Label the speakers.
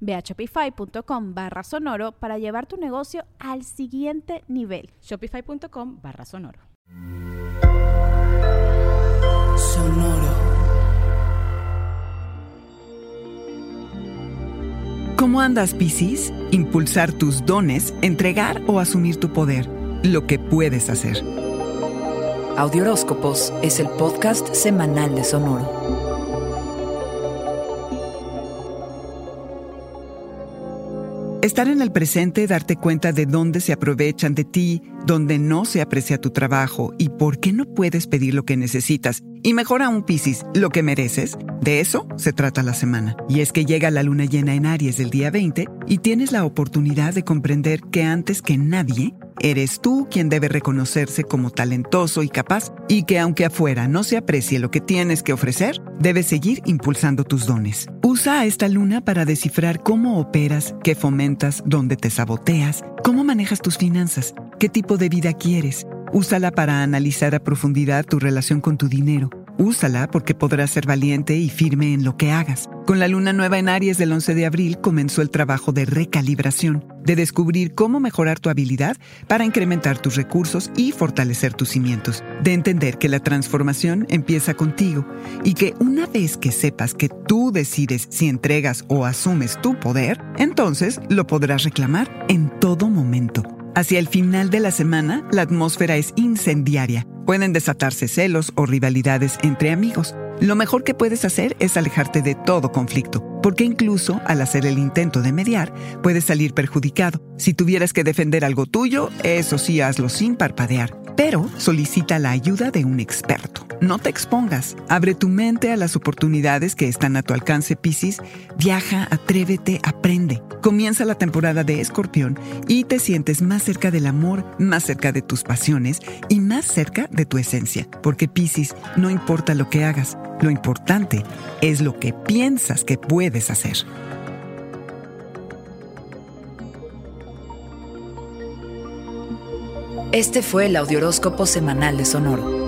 Speaker 1: Ve a shopify.com barra sonoro para llevar tu negocio al siguiente nivel.
Speaker 2: Shopify.com barra sonoro.
Speaker 3: Sonoro. ¿Cómo andas, Piscis? Impulsar tus dones, entregar o asumir tu poder. Lo que puedes hacer.
Speaker 4: Audioróscopos es el podcast semanal de Sonoro.
Speaker 3: Estar en el presente, darte cuenta de dónde se aprovechan de ti, dónde no se aprecia tu trabajo y por qué no puedes pedir lo que necesitas. Y mejor aún, Piscis, lo que mereces. De eso se trata la semana. Y es que llega la luna llena en Aries del día 20 y tienes la oportunidad de comprender que antes que nadie, Eres tú quien debe reconocerse como talentoso y capaz y que aunque afuera no se aprecie lo que tienes que ofrecer, debes seguir impulsando tus dones. Usa esta luna para descifrar cómo operas, qué fomentas, dónde te saboteas, cómo manejas tus finanzas, qué tipo de vida quieres. Úsala para analizar a profundidad tu relación con tu dinero Úsala porque podrás ser valiente y firme en lo que hagas. Con la luna nueva en Aries del 11 de abril comenzó el trabajo de recalibración, de descubrir cómo mejorar tu habilidad para incrementar tus recursos y fortalecer tus cimientos, de entender que la transformación empieza contigo y que una vez que sepas que tú decides si entregas o asumes tu poder, entonces lo podrás reclamar en todo momento. Hacia el final de la semana, la atmósfera es incendiaria. Pueden desatarse celos o rivalidades entre amigos. Lo mejor que puedes hacer es alejarte de todo conflicto, porque incluso al hacer el intento de mediar, puedes salir perjudicado. Si tuvieras que defender algo tuyo, eso sí hazlo sin parpadear pero solicita la ayuda de un experto. No te expongas, abre tu mente a las oportunidades que están a tu alcance, Piscis. Viaja, atrévete, aprende. Comienza la temporada de Escorpión y te sientes más cerca del amor, más cerca de tus pasiones y más cerca de tu esencia. Porque Piscis, no importa lo que hagas, lo importante es lo que piensas que puedes hacer.
Speaker 4: Este fue el Audioróscopo Semanal de Sonoro.